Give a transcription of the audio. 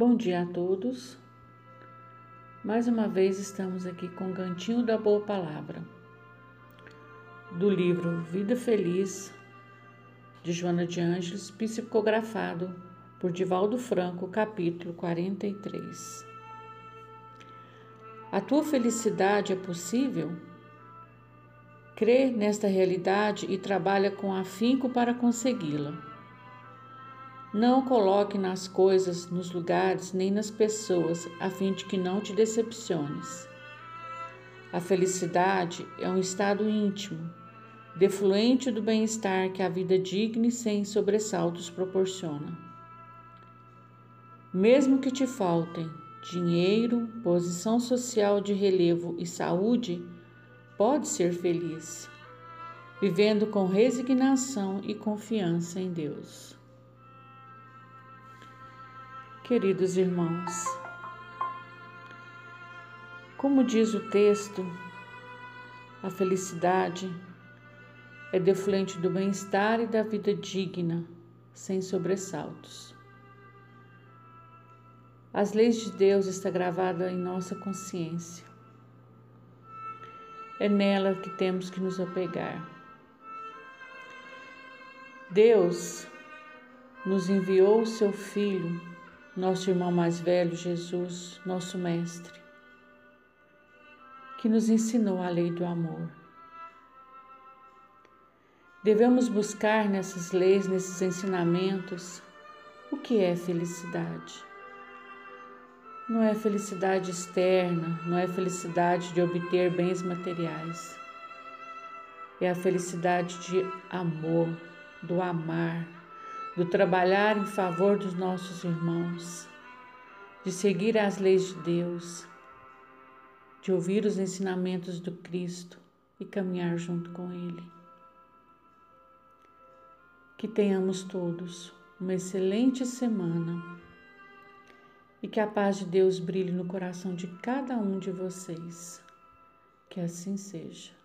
Bom dia a todos. Mais uma vez estamos aqui com o Cantinho da Boa Palavra, do livro Vida Feliz, de Joana de Ângeles, psicografado por Divaldo Franco, capítulo 43. A tua felicidade é possível? Crê nesta realidade e trabalha com afinco para consegui-la. Não coloque nas coisas, nos lugares, nem nas pessoas, a fim de que não te decepciones. A felicidade é um estado íntimo, defluente do bem-estar que a vida digna e sem sobressaltos proporciona. Mesmo que te faltem dinheiro, posição social de relevo e saúde, pode ser feliz, vivendo com resignação e confiança em Deus. Queridos irmãos, como diz o texto, a felicidade é defluente do bem-estar e da vida digna, sem sobressaltos. As leis de Deus estão gravadas em nossa consciência. É nela que temos que nos apegar. Deus nos enviou o seu Filho nosso irmão mais velho, Jesus, nosso Mestre, que nos ensinou a lei do amor. Devemos buscar nessas leis, nesses ensinamentos, o que é felicidade. Não é felicidade externa, não é felicidade de obter bens materiais. É a felicidade de amor, do amar, do trabalhar em favor dos nossos irmãos, de seguir as leis de Deus, de ouvir os ensinamentos do Cristo e caminhar junto com Ele. Que tenhamos todos uma excelente semana e que a paz de Deus brilhe no coração de cada um de vocês. Que assim seja.